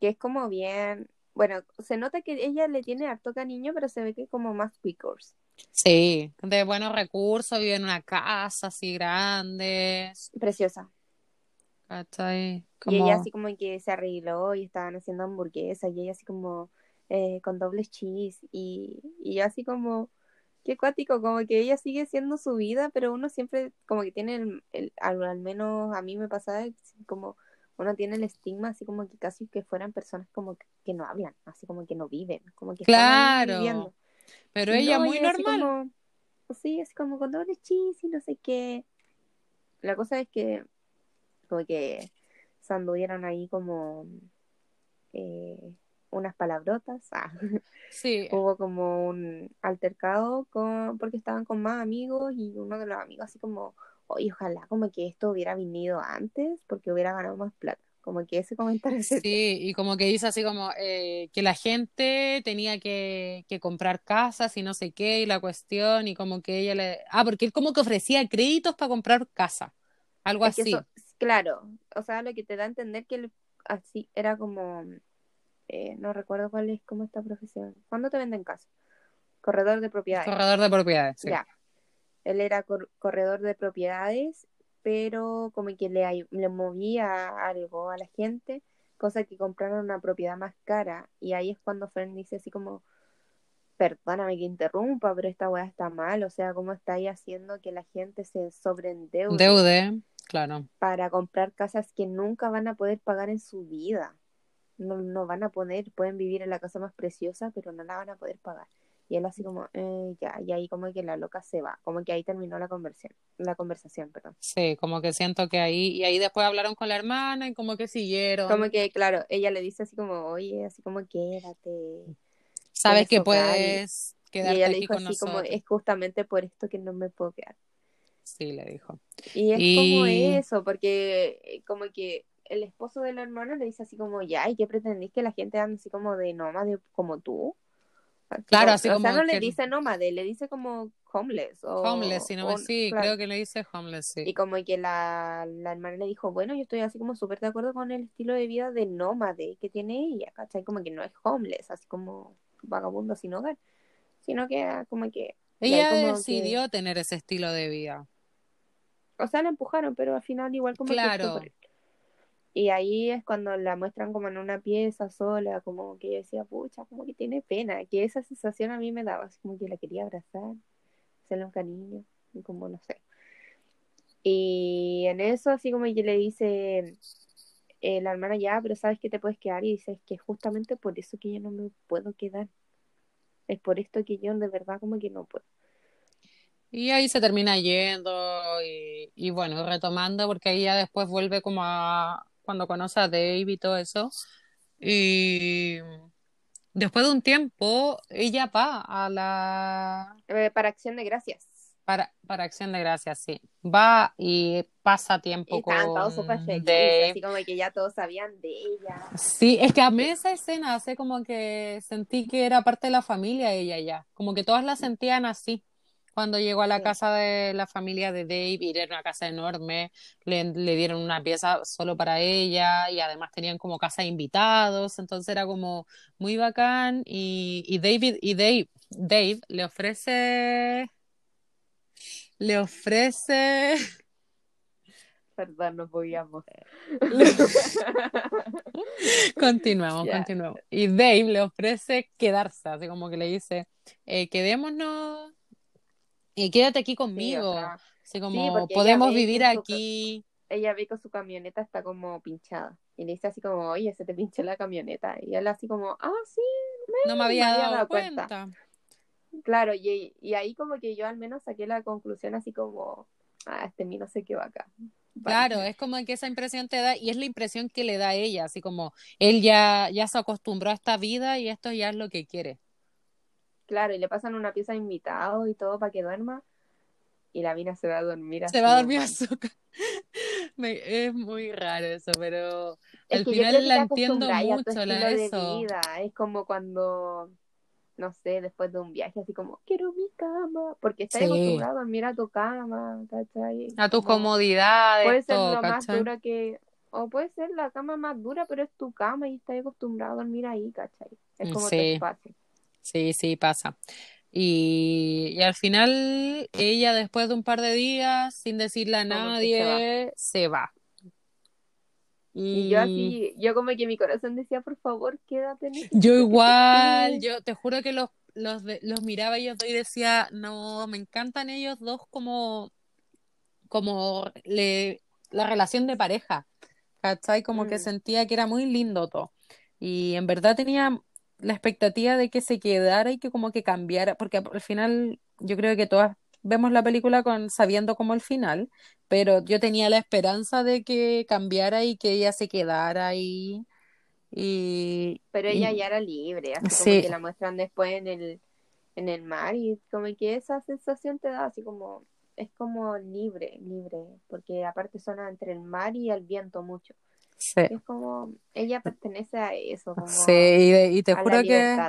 Que es como bien. Bueno, se nota que ella le tiene harto cariño, pero se ve que como más pickers. Sí, de buenos recursos, vive en una casa así grande, Preciosa. ¿cachai? Y Como, ella así como que se arregló y estaban haciendo hamburguesas y ella así como eh, con doble cheese y, y yo así como, qué cuático, como que ella sigue siendo su vida, pero uno siempre como que tiene el, el- al, al menos a mí me pasaba como uno tiene el estigma así como que casi que fueran personas como que, que no hablan, así como que no viven, como que están ahí Claro, viviendo. Pero ella no, muy ella normal. como- sí, así como con doble cheese y no sé qué. La cosa es que como que se anduvieron ahí como eh, unas palabrotas. Ah, Sí, Hubo como un altercado con, porque estaban con más amigos y uno de los amigos así como, oye, ojalá como que esto hubiera venido antes porque hubiera ganado más plata. Como que ese comentario sí, y como que dice así como eh, que la gente tenía que, que comprar casas y no sé qué, y la cuestión, y como que ella le... Ah, porque él como que ofrecía créditos para comprar casa, algo Es así. eso- claro, o sea, lo que te da a entender que él así era como, eh, no recuerdo cuál es como esta profesión. ¿Cuándo te venden casa? Corredor de propiedades. Corredor de propiedades, sí. Ya. Él era cor- corredor de propiedades pero como que le, le movía algo a la gente, cosa que compraron una propiedad más cara. Y ahí es cuando Fern dice así como, perdóname que interrumpa, pero esta weá está mal, o sea, ¿cómo está ahí haciendo que la gente se sobreendeude? Deude, claro. Para comprar casas que nunca van a poder pagar en su vida. No, no van a poder, pueden vivir en la casa más preciosa, pero no la van a poder pagar. Y él así como, eh, ya, y ahí como que la loca se va, como que ahí terminó la conversación, la conversación, perdón. Sí, como que siento que ahí, y ahí después hablaron con la hermana y como que siguieron. Como que, claro, ella le dice así como, oye, así como quédate. Sabes que puedes quedarte y ella le dijo con así como, es justamente por esto que no me puedo quedar. Sí, le dijo. Y es Y- como eso, porque eh, como que el esposo de la hermana le dice así como, ya, ¿y qué pretendís que la gente ande así como de nómade como tú? Claro, así o como sea, no le dice nómade, le dice como homeless. O, Homeless, si no me o- sí, claro. creo que le dice homeless, sí. Y como que la, la hermana le dijo, bueno, yo estoy así como súper de acuerdo con el estilo de vida de nómade que tiene ella, ¿cachai? Como que no es homeless, así como vagabundo sin hogar, sino que ah, como que... Ella como que- decidió tener ese estilo de vida. O sea, la empujaron, pero al final igual como Claro. Y ahí es cuando la muestran como en una pieza sola, como que yo decía, pucha, como que tiene pena, que esa sensación a mí me daba, así como que la quería abrazar, hacerle un cariño, y como no sé. Y en eso así como que le dice eh, la hermana ya, pero sabes que te puedes quedar y dice, es que justamente por eso que yo no me puedo quedar. Es por esto que yo de verdad como que no puedo. Y ahí se termina yendo y, y bueno, retomando, porque ahí ya después vuelve como a cuando conoce a Dave y todo eso. Y después de un tiempo, ella va a la... Eh, para acción de gracias. Para, para Acción de Gracias, sí. Va y pasa Y tiempo todos con felices, Dave. así como que ya todos sabían de ella. Sí, es que a mí esa escena hace como que sentí que era parte de la familia ella ya, como que todas la sentían así. Cuando llegó a la Sí. casa de la familia de Dave, y era una casa enorme, le, le dieron una pieza solo para ella y además tenían como casa de invitados, entonces era como muy bacán y, y David y Dave, Dave le ofrece le ofrece Perdón, no podíamos. Continuamos, Ya. continuamos. Y Dave le ofrece quedarse, así como que le dice, eh, quedémonos y quédate aquí Sí, conmigo. sea, Así como podemos vivir su aquí. ella ve que su camioneta está como pinchada. Y le dice así como, oye, se te pinchó la camioneta. Y él así como, ah, sí, No me había había dado dado cuenta. cuenta. claro. Y, y ahí como que yo al menos saqué la conclusión así como, ah, este mí no sé qué va acá. Vale. Claro, es como que esa impresión te da, y es la impresión que le da a ella, así como él ya, ya se acostumbró a esta vida y esto ya es lo que quiere. Claro, y le pasan una pieza de invitados y todo para que duerma. Y la mina se va a dormir así. Se va a dormir a normal. su ca- Me- Es muy raro eso, pero Es al final la entiendo tu mucho, la estilo de eso. vida. Es como cuando, no sé, después de un viaje, así como, quiero mi cama. Porque estás Sí. acostumbrado a dormir a tu cama, ¿cachai? A tus Como- comodidades, Puede ser todo, lo más ¿cachai? dura que. O puede ser la cama más dura, pero es tu cama y estás acostumbrado a dormir ahí, ¿cachai? Es como tu Sí. espacio. Sí, sí, pasa. Y, y al final ella después de un par de días, sin decirle a se nadie, se va. Y yo así, yo como que mi corazón decía, por favor, quédate. necesito Yo que te igual, quedes". yo te juro que los, los, de- los miraba ellos dos y decía, no, me encantan ellos dos como, como le, la relación de pareja, ¿cachai? Como que Mm. sentía que era muy lindo todo. Y en verdad tenía la expectativa de que se quedara y que como que cambiara, porque al final yo creo que todas vemos la película con sabiendo como el final, pero yo tenía la esperanza de que cambiara y que ella se quedara ahí. Y, Pero y- ella ya era libre, así Sí. como que la muestran después en el, en el mar y como que esa sensación te da así como, es como libre, libre, porque aparte suena entre el mar y el viento mucho. Sí, Es como, ella pertenece a eso, como sí, y, de- y te la juro que,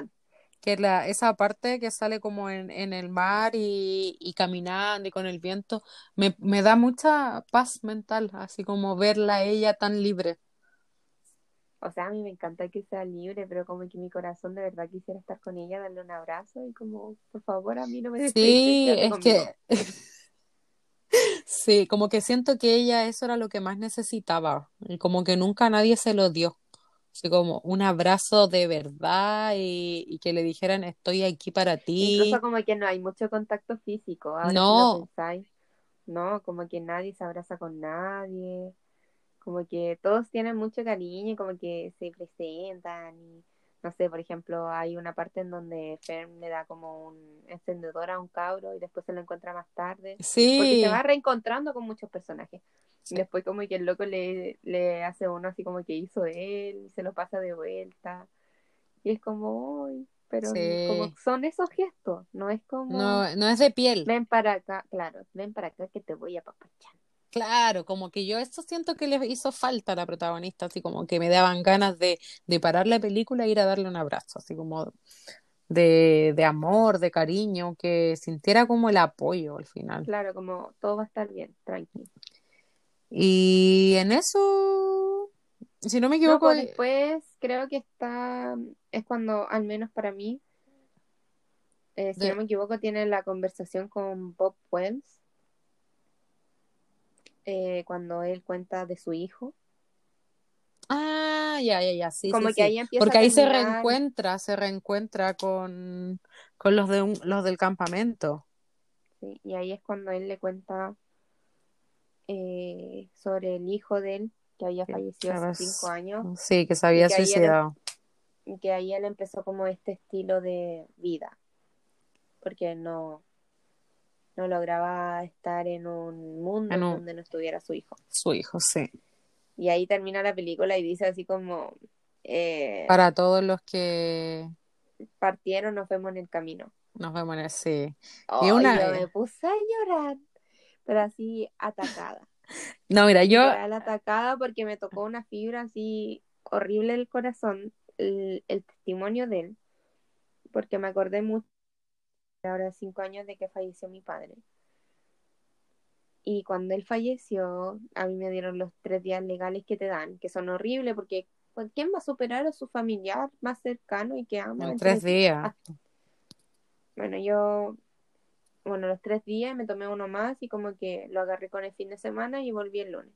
que la, esa parte que sale como en, en el mar y, y caminando y con el viento, me, me da mucha paz mental, así como verla a ella tan libre. O sea, a mí me encanta que sea libre, pero como que mi corazón de verdad quisiera estar con ella, darle un abrazo y como, por favor, a mí no me Sí, es conmigo. que Sí, como que siento que ella eso era lo que más necesitaba y como que nunca nadie se lo dio. Así como un abrazo de verdad y, y que le dijeran estoy aquí para Incluso ti. como que no hay mucho contacto físico, ahora si lo No, pensáis, ¿no? Como que nadie se abraza con nadie, como que todos tienen mucho cariño y como que se presentan y no sé, por ejemplo, hay una parte en donde Fern le da como un encendedor a un cabro y después se lo encuentra más tarde, porque se va sí, reencontrando con muchos personajes. Y sí, después como que el loco le, le hace uno así como que hizo él y se lo pasa de vuelta. Y es como, uy, pero como sí. son esos gestos, no es como, No, no es de piel. ven para acá, claro, ven para acá que te voy a papachar. Claro, como que yo esto siento que le hizo falta a la protagonista, así como que me daban ganas de, de parar la película e ir a darle un abrazo, así como de, de amor, de cariño, que sintiera como el apoyo al final. Claro, como todo va a estar bien, tranqui. Y en eso, si no me No, equivoco, pues eh, después creo que está, es cuando, al menos para mí, eh, si no me equivoco, tiene la conversación con Bob Wells, eh, cuando él cuenta de su hijo. Ah, ya, ya, ya, sí, sí, Como que sí. ahí empieza Porque ahí se reencuentra, se reencuentra con, con los de un- los del campamento. sí, y ahí es cuando él le cuenta eh, sobre el hijo de él, que había fallecido hace cinco años, sí, que se y había que ahí él, em- suicidado. y que ahí él empezó como este estilo de vida, porque no, no lograba estar en un mundo En un, donde no estuviera su hijo. su hijo, sí. Y ahí termina la película y dice así como, eh, Para todos los que partieron, nos vemos en el camino. nos vemos en. Y Oh, y una. yo me puse a llorar, pero así atacada. No, mira, yo. Atacada porque me tocó una fibra así horrible el corazón, el, el testimonio de él, porque me acordé mucho, ahora cinco años de que falleció mi padre. Y cuando él falleció, a mí me dieron los tres días legales que te dan, que son horribles porque pues, ¿quién va a superar a su familiar más cercano y que ama En tres días. Ah, bueno, yo, bueno, los tres días me tomé uno más y como que lo agarré con el fin de semana y volví el lunes.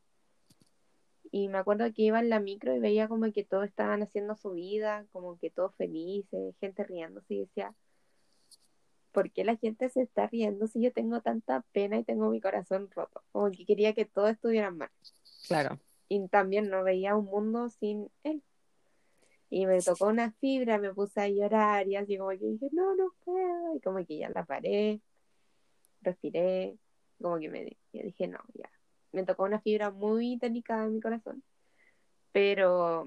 Y me acuerdo que iba en la micro y veía como que todos estaban haciendo su vida, como que todos felices, gente riéndose y decía, ¿por qué la gente se está riendo si yo tengo tanta pena y tengo mi corazón roto? Como que quería que todos estuvieran mal. Claro. Y también no veía un mundo sin él. Y me tocó una fibra, me puse a llorar y así como que dije, no, no puedo. Y como que ya la paré, respiré, como que me yo dije, no, ya. Me tocó una fibra muy delicada en mi corazón. Pero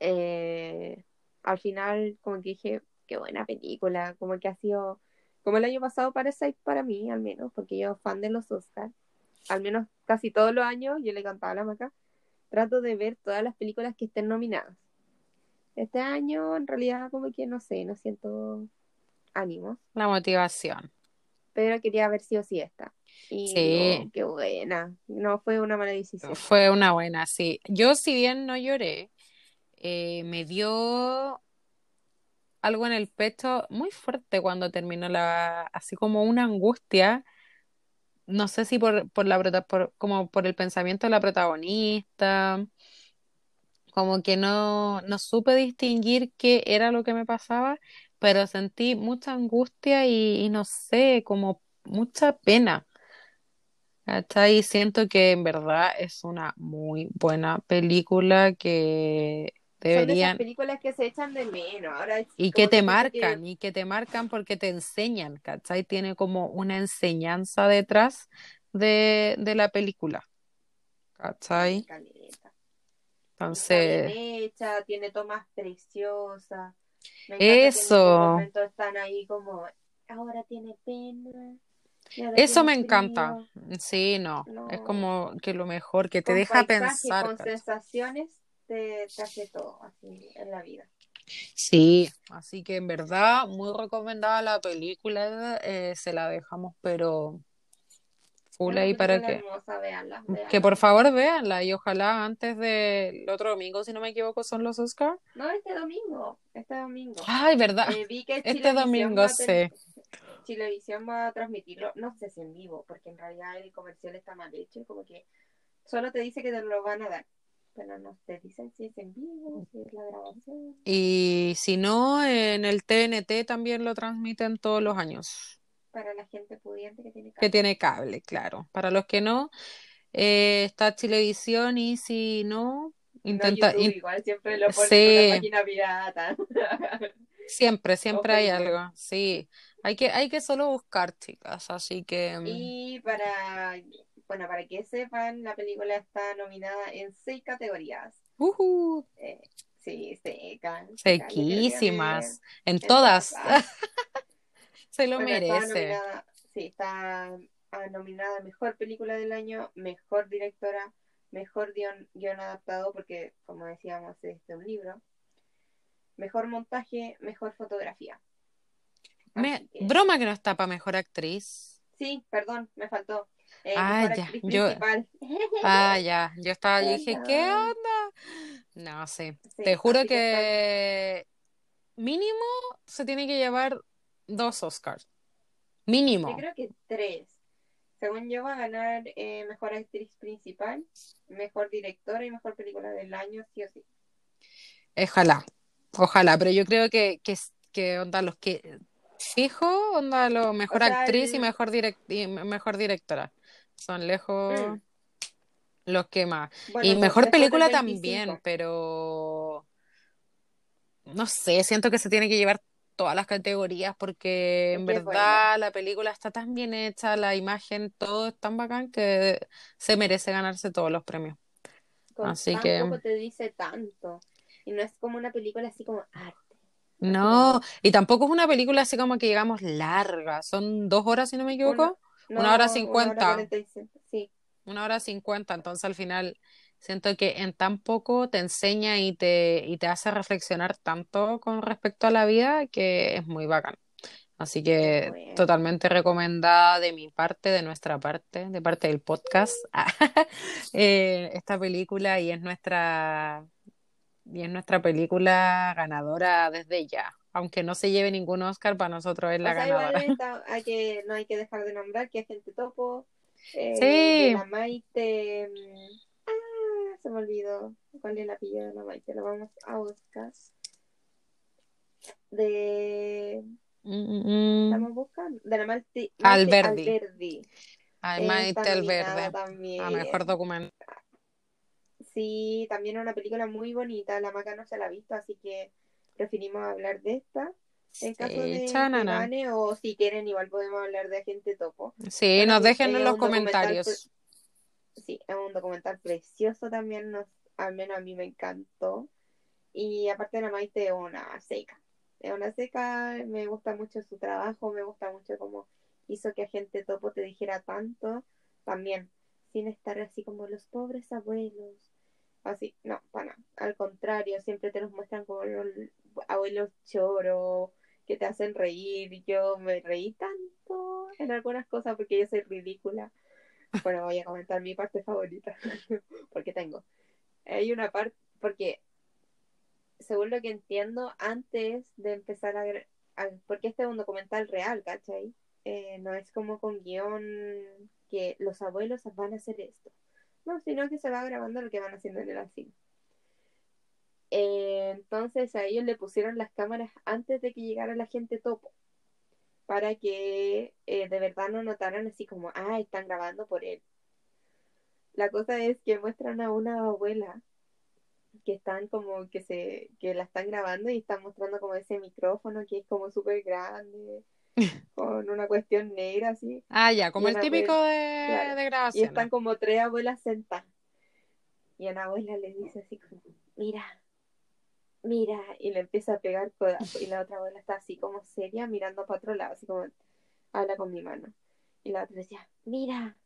eh, al final como que dije, qué buena película, como que ha sido, como el año pasado Parasite para mí, al menos, porque yo fan de los Oscars, al menos casi todos los años, yo le cantaba a la maca, trato de ver todas las películas que estén nominadas. Este año en realidad como que no sé, no siento ánimos, La motivación. pero quería ver sí o sí esta. Y Sí, qué buena, no fue una mala decisión. fue una buena, sí. Yo, si bien no lloré, eh, me dio algo en el pecho muy fuerte cuando terminó la, así como una angustia. No sé si por, por la por, como por el pensamiento de la protagonista, como que no, no supe distinguir qué era lo que me pasaba, pero sentí mucha angustia y, y no sé, como mucha pena. ¿Cachai? Y siento que en verdad es una muy buena película que Son de esas deberían películas que se echan de menos. Ahora, y que te siento que marcan y que te marcan porque te enseñan, ¿cachai? Tiene como una enseñanza detrás de, de la película, ¿cachai? caleta. Está bien Entonces, hecha, tiene tomas preciosas. Encanta que en eso, están ahí como, ahora tiene pena, eso me encanta. Sí, no, es No, como que lo mejor, que te con deja paisaje, pensar, con ¿cachai? sensaciones, te, te hace todo así en la vida. Sí, así que en verdad, muy recomendada la película, eh, se la dejamos, pero full ahí para que, hermosa, véanla, que por favor véanla y ojalá antes del otro domingo, si no me equivoco, son los Oscars. No, este domingo, este domingo. Ay, verdad, Eh, vi que este domingo sí. Chilevisión va a transmitirlo, no sé si en vivo, porque en realidad el comercial está mal hecho, como que solo te dice que te lo van a dar, pero no te dicen si es en vivo, si es la grabación. Y si no, en el TNT también lo transmiten todos los años. Para la gente pudiente que tiene Que cable. tiene cable, claro. Para los que no, eh, está Chilevisión y si no, No, intenta, YouTube in- igual siempre lo pone Sí. la página pirata. siempre, siempre hay algo. Sí, hay que, hay que solo buscar, chicas. Así que mm, Y para, bueno, para que sepan, la película está nominada en seis categorías. Eh, sí, seca. sequísimas. En en todas. todas. Se lo Bueno, está merece. nominada, sí, está ah, nominada a Mejor Película del Año, Mejor Directora, Mejor Guión, guion Adaptado, porque como decíamos, es de un libro, Mejor Montaje, Mejor Fotografía. Me- Así que- broma que no está para mejor actriz. Sí, perdón, me faltó. Eh, Ah, ya, yo-. Ah, ya. Yo estaba, yo dije, ¿qué onda? No, sí. Sí, Te juro que mínimo se tiene que llevar dos Oscars. Mínimo. Yo creo que tres. Según yo, va a ganar eh, mejor actriz principal, mejor directora y mejor película del año, sí o sí. Ojalá, ojalá, pero yo creo que, que, que onda los que fijo, onda lo mejor O sea, actriz y mejor direc- y mejor directora. Son lejos Mm. los que más. Bueno, Y mejor película también, 25. pero no sé, siento que se tiene que llevar todas las categorías porque en verdad la película está tan bien hecha, la imagen, todo es tan bacán que se merece ganarse todos los premios. Con Así que- te dice tanto. Y no es como una película así como arte. No, y tampoco es una película así como que digamos larga, son dos horas si no me equivoco, No, Una hora cincuenta. Sí. una hora cincuenta, entonces al final siento que en tan poco te enseña y te, y te hace reflexionar tanto con respecto a la vida que es muy bacán. Así que totalmente recomendada de mi parte, de nuestra parte, de parte del podcast, eh, esta película y es nuestra y es nuestra película ganadora desde ya. Aunque no se lleve ningún Oscar, para nosotros es la o sea, ganadora. igual hay que, no hay que dejar de nombrar que Agente Topo, eh, Sí. de la Maite, mm, ah, se me olvidó cuál es el apellido de la Maite, lo vamos a buscar. De, Mm, mm, estamos buscando, de la Maite, Maite Alberdi. Alberdi. Ay, Maite también. a mejor documental. Sí, también es una película muy bonita, la Maca no se la ha visto, así que preferimos hablar de esta. En caso de gane, o si quieren, igual podemos hablar de Agente Topo. Sí, nos dejen en los comentarios. Sí, es un documental precioso también, nos, al menos a mí me encantó. Y aparte la Maite es una seca. Es una seca, me gusta mucho su trabajo, me gusta mucho cómo hizo que Agente Topo te dijera tanto. También, sin estar así como los pobres abuelos. Así, no, para nada. Al contrario, siempre te los muestran como los abuelos choros que te hacen reír. Yo me reí tanto en algunas cosas porque yo soy ridícula. Bueno, voy a comentar mi parte favorita, porque tengo. Hay una parte, porque según lo que entiendo, antes de empezar a, a- porque este es un documental real, ¿cachai? Eh, no es como con guion que los abuelos van a hacer esto. No, sino que se va grabando lo que van haciendo en el cine. Eh, entonces a ellos le pusieron las cámaras antes de que llegara la gente topo para que eh, de verdad no notaran así como, ah, están grabando por él. La cosa es que muestran a una abuela que están como que se que la están grabando y están mostrando como ese micrófono que es como súper grande con una cuestión negra así Ah, ya, como Y el típico abuela- de, claro, de y grabaciones. están como tres abuelas sentadas y una abuela le dice así como mira mira y le empieza a pegar codazo y la otra abuela está así como seria mirando para otro lado así como habla con mi mano. Y la otra decía mira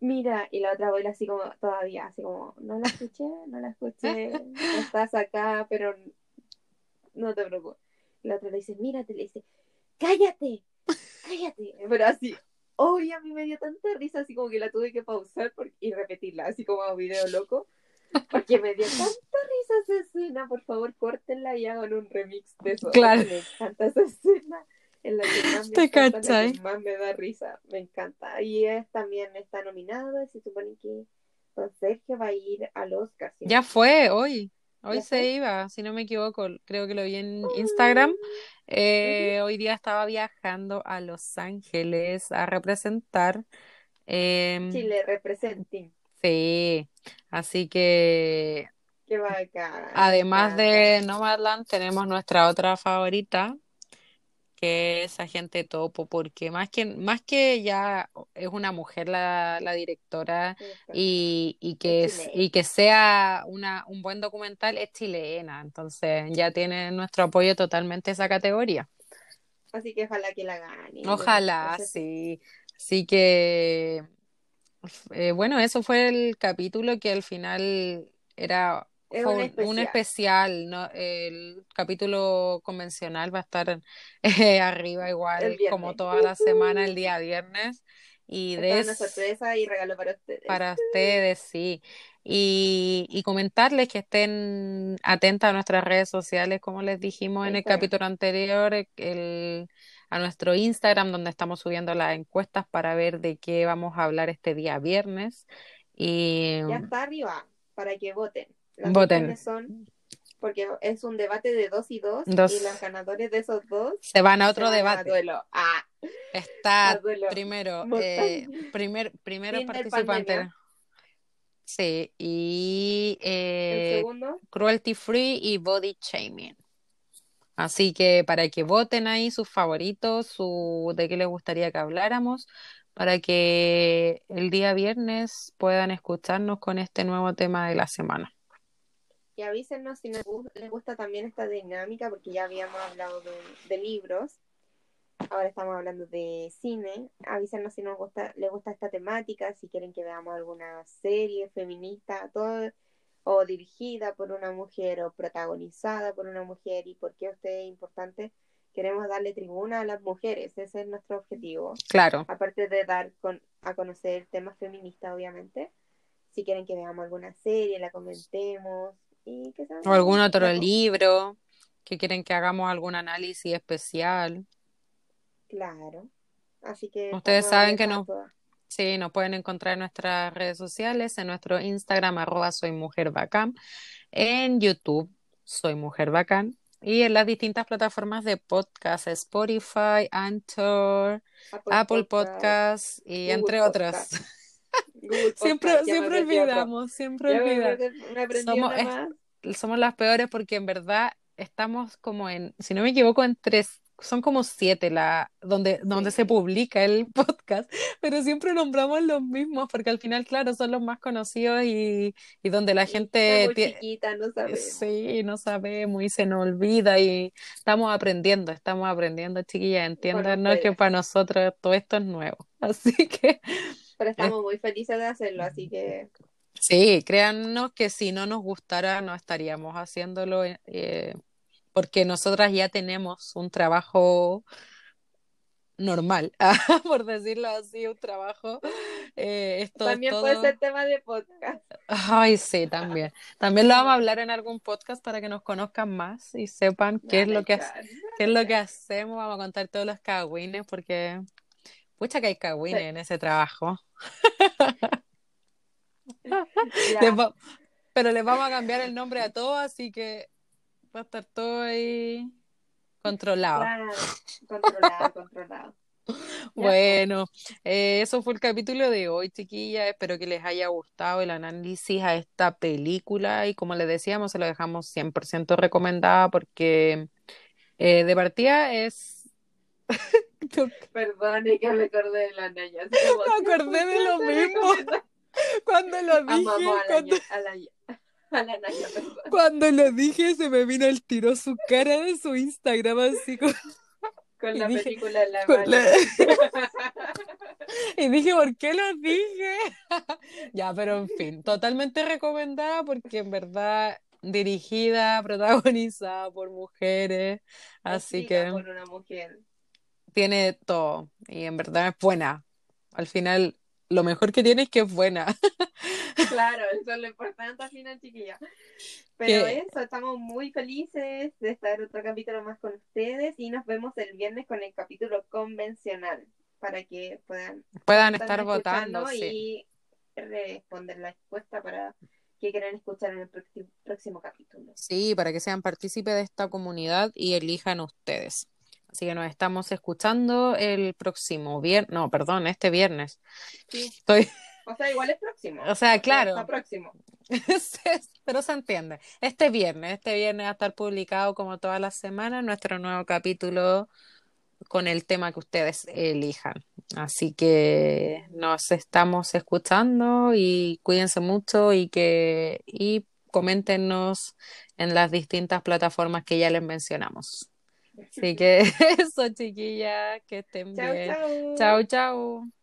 mira y la otra abuela así como todavía así como no la escuché no la escuché estás acá pero no te preocupes y la otra le dice mírate le dice cállate cállate pero así hoy a mí me dio tanta risa así como que la tuve que pausar y repetirla así como a video loco porque me dio tanta risa esa escena por favor córtenla y hagan un remix de eso Claro. me encanta esa escena Es la que más me ¿Te encanta, la cachai? que más me da risa, me encanta. Y es también está nominada, se supone que Don Sergio va a ir al Oscar. ¿sí? Ya fue hoy. Hoy ¿Ya se fue? iba, si no me equivoco, creo que lo vi en Instagram. Eh, hoy día estaba viajando a Los Ángeles a representar. em, Chile representing. Sí, así que Qué además de Nomadland tenemos nuestra otra favorita, que es Agente Topo, porque más que, más que ya es una mujer la, la directora y, y que, Es y que sea una, un buen documental es chilena, entonces ya tiene nuestro apoyo totalmente esa categoría. Así que ojalá que la gane. Ojalá, sí. Así que, eh, bueno, eso fue el capítulo que al final era un especial, ¿no? El capítulo convencional va a estar eh, arriba igual como toda la semana, el día viernes. Y Esta de una es- sorpresa y regalo para ustedes. para ustedes, sí. Y, y comentarles que estén atentas a nuestras redes sociales, como les dijimos en el capítulo anterior, el, a nuestro Instagram, donde estamos subiendo las encuestas para ver de qué vamos a hablar este día viernes. Y Ya está arriba para que voten. Las Voten. son, porque es un debate de dos y dos, Dos. y los ganadores de esos dos se van a otro van a debate. duelo. Ah, Está duelo. primero, eh, primer, participantes. pandemia. Sí, y El eh, segundo, cruelty free y body shaming. Así que para que voten ahí sus favoritos, su de qué les gustaría que habláramos, para que el día viernes puedan escucharnos con este nuevo tema de la semana. y avísenos si nos les gusta también esta dinámica, porque ya habíamos hablado de, de libros. Ahora estamos hablando de cine. Avísenos si nos gusta, les gusta esta temática, si quieren que veamos alguna serie feminista, todo, o dirigida por una mujer, o protagonizada por una mujer, y por qué usted es importante. Queremos darle tribuna a las mujeres, ese es nuestro objetivo. Claro, Aparte de dar con, a conocer temas feministas, obviamente. Si quieren que veamos alguna serie, la comentemos. Y que o algún otro libro que quieren que hagamos algún análisis especial. Claro. Así que Ustedes saben que abiertas a no- todas. Sí, nos pueden encontrar en nuestras redes sociales, en nuestro Instagram, arroba soy mujer bacán, en YouTube, soy mujer bacán, y en las distintas plataformas de podcast, Spotify, Anchor, Apple Podcasts y Google entre Podcast. otras. Google Siempre, Podcast, siempre olvidamos, siempre olvidamos. Somos- es-. Somos las peores porque en verdad estamos como en, si no me equivoco, en tres, son como siete la, donde, donde Sí. se publica el podcast, pero siempre nombramos los mismos porque al final, claro, son los más conocidos y, y donde la gente muy chiquita, no sabemos. Sí, no sabemos y se nos olvida y estamos aprendiendo, estamos aprendiendo, chiquillas, entiéndanos que para nosotros todo esto es nuevo. Así que Pero estamos muy felices de hacerlo, así que sí, créannos que si no nos gustara no estaríamos haciéndolo eh, porque nosotras ya tenemos un trabajo normal, por decirlo así, un trabajo. eh, esto también puede ser tema de podcast. Ay, sí, también. También lo vamos a hablar en algún podcast para que nos conozcan más y sepan qué es lo que qué es lo que hacemos. Vamos a contar todos los cagüines porque pucha que hay cagüines Sí. en ese trabajo. Ya, Les va- Pero les vamos a cambiar el nombre a todos, así que va a estar todo ahí controlado. claro, controlado, controlado. Bueno, eh, eso fue el capítulo de hoy, chiquillas. Espero que les haya gustado el análisis a esta película y como les decíamos, se lo dejamos 100% recomendada porque eh, de partida es... Perdone que me acordé de la Naya. Me acordé de lo mismo. Cuando lo dije, Amamos a la, cuando, Ña- a la, a la Naya, perdón. cuando lo dije, se me vino el tiro su cara de su Instagram así. Con Y la dije- película en la con mano. la- Y dije, ¿por qué lo dije? Ya, pero en fin, totalmente recomendada porque en verdad dirigida, protagonizada por mujeres, así que por una mujer. tiene todo y en verdad es buena. Al final, lo mejor que tiene es que es buena. Claro, eso es lo importante al final, chiquilla. Pero eso, estamos muy felices de estar otro capítulo más con ustedes y nos vemos el viernes con el capítulo convencional para que puedan, puedan estar votando y responder la encuesta para que quieran escuchar en el próximo capítulo. Sí, para que sean partícipes de esta comunidad y elijan ustedes. Así que nos estamos escuchando el próximo viernes, no, perdón, este viernes. Sí. Estoy... O sea, igual es próximo. O sea, claro. Está próximo. Pero se entiende. Este viernes, este viernes va a estar publicado como todas las semanas nuestro nuevo capítulo con el tema que ustedes elijan. Así que nos estamos escuchando y cuídense mucho y que y coméntenos en las distintas plataformas que ya les mencionamos. Así que eso, chiquillas, que estén bien. Chao, chao.